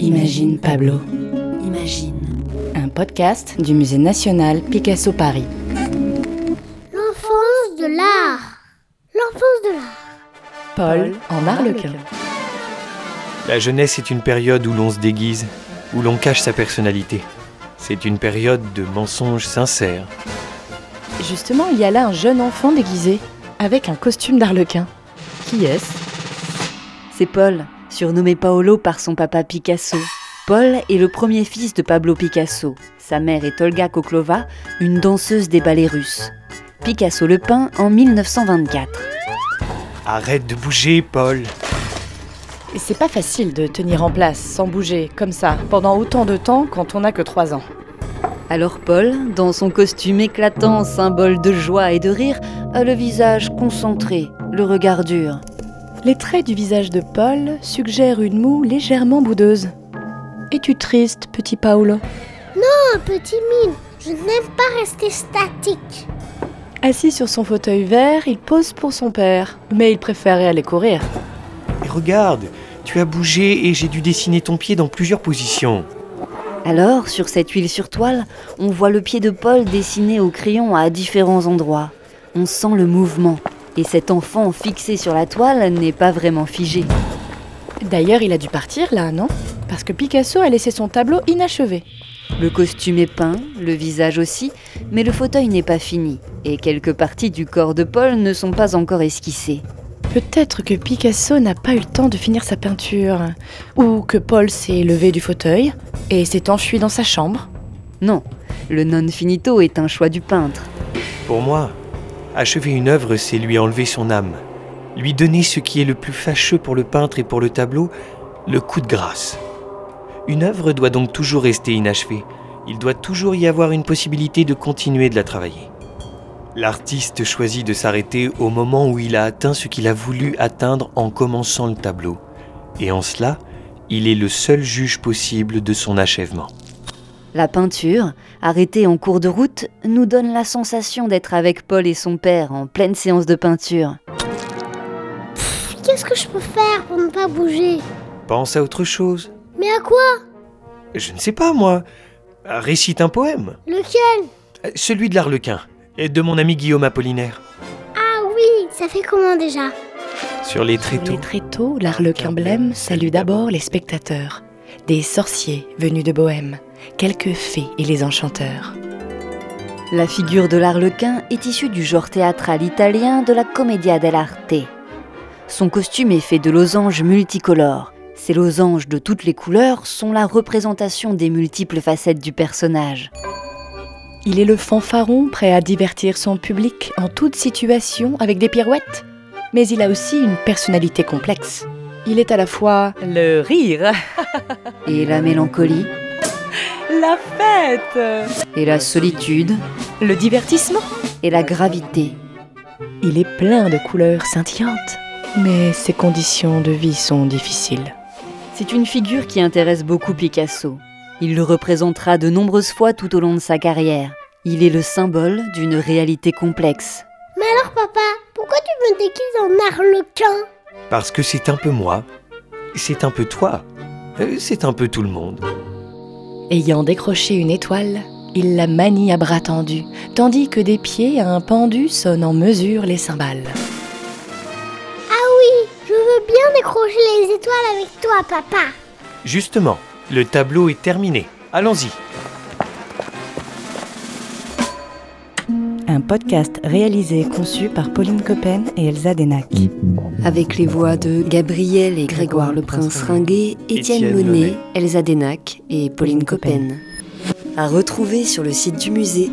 Imagine Pablo. Imagine. Un podcast du Musée national Picasso Paris. L'enfance de l'art. L'enfance de l'art. Paul en Arlequin. La jeunesse est une période où l'on se déguise, où l'on cache sa personnalité. C'est une période de mensonges sincères. Justement, il y a là un jeune enfant déguisé, avec un costume d'Arlequin. Qui est-ce? C'est Paul, surnommé Paolo par son papa Picasso. Paul est le premier fils de Pablo Picasso. Sa mère est Olga Koklova, une danseuse des ballets russes. Picasso le peint en 1924. Arrête de bouger, Paul. Et c'est pas facile de tenir en place, sans bouger, comme ça, pendant autant de temps quand on n'a que 3 ans. Alors Paul, dans son costume éclatant, symbole de joie et de rire, a le visage concentré, le regard dur. Les traits du visage de Paul suggèrent une moue légèrement boudeuse. Es-tu triste, petit Paolo Oh, petit mime, je n'aime pas rester statique. Assis sur son fauteuil vert, il pose pour son père, mais il préférait aller courir. Et regarde, tu as bougé et j'ai dû dessiner ton pied dans plusieurs positions. Alors, sur cette huile sur toile, on voit le pied de Paul dessiné au crayon à différents endroits. On sent le mouvement. Et cet enfant fixé sur la toile n'est pas vraiment figé. D'ailleurs, il a dû partir là, non? Parce que Picasso a laissé son tableau inachevé. Le costume est peint, le visage aussi, mais le fauteuil n'est pas fini. Et quelques parties du corps de Paul ne sont pas encore esquissées. Peut-être que Picasso n'a pas eu le temps de finir sa peinture, ou que Paul s'est levé du fauteuil et s'est enfui dans sa chambre. Non, le non finito est un choix du peintre. Pour moi, achever une œuvre, c'est lui enlever son âme. Lui donner ce qui est le plus fâcheux pour le peintre et pour le tableau, le coup de grâce. Une œuvre doit donc toujours rester inachevée. Il doit toujours y avoir une possibilité de continuer de la travailler. L'artiste choisit de s'arrêter au moment où il a atteint ce qu'il a voulu atteindre en commençant le tableau. Et en cela, il est le seul juge possible de son achèvement. La peinture, arrêtée en cours de route, nous donne la sensation d'être avec Paul et son père en pleine séance de peinture. Qu'est-ce que je peux faire pour ne pas bouger? Pense à autre chose. Mais à quoi? Je ne sais pas, moi. Récite un poème. Lequel? Euh, Celui de l'Arlequin, et de mon ami Guillaume Apollinaire. Ah oui, ça fait comment déjà? Sur les Sur tréteaux. les tréteaux, l'Arlequin blême salue d'abord les spectateurs. Des sorciers venus de Bohême, quelques fées et les enchanteurs. La figure de l'arlequin est issue du genre théâtral italien de la commedia dell'arte. Son costume est fait de losanges multicolores. Ces losanges de toutes les couleurs sont la représentation des multiples facettes du personnage. Il est le fanfaron prêt à divertir son public en toute situation avec des pirouettes. Mais il a aussi une personnalité complexe. Il est à la fois le rire, Et la mélancolie, la fête, et la solitude, le divertissement. et la gravité. Il est plein de couleurs scintillantes. Mais ses conditions de vie sont difficiles. C'est une figure qui intéresse beaucoup Picasso. Il le représentera de nombreuses fois tout au long de sa carrière. Il est le symbole d'une réalité complexe. Mais alors papa, pourquoi tu me déguises en arlequin? Parce que c'est un peu moi, c'est un peu toi, euh, c'est un peu tout le monde. Ayant décroché une étoile, il la manie à bras tendus, tandis que des pieds à un pendu sonnent en mesure les cymbales. Ah oui, je veux bien décrocher les étoiles avec toi papa. Justement, le tableau est terminé. Allons-y. Un podcast réalisé et conçu par Pauline Coppen et Elsa Denac. Avec les voix de Gabriel et Grégoire le Prince Ringuet, Étienne Monet. Elsa Denac et Pauline. Coppen. À retrouver sur le site du musée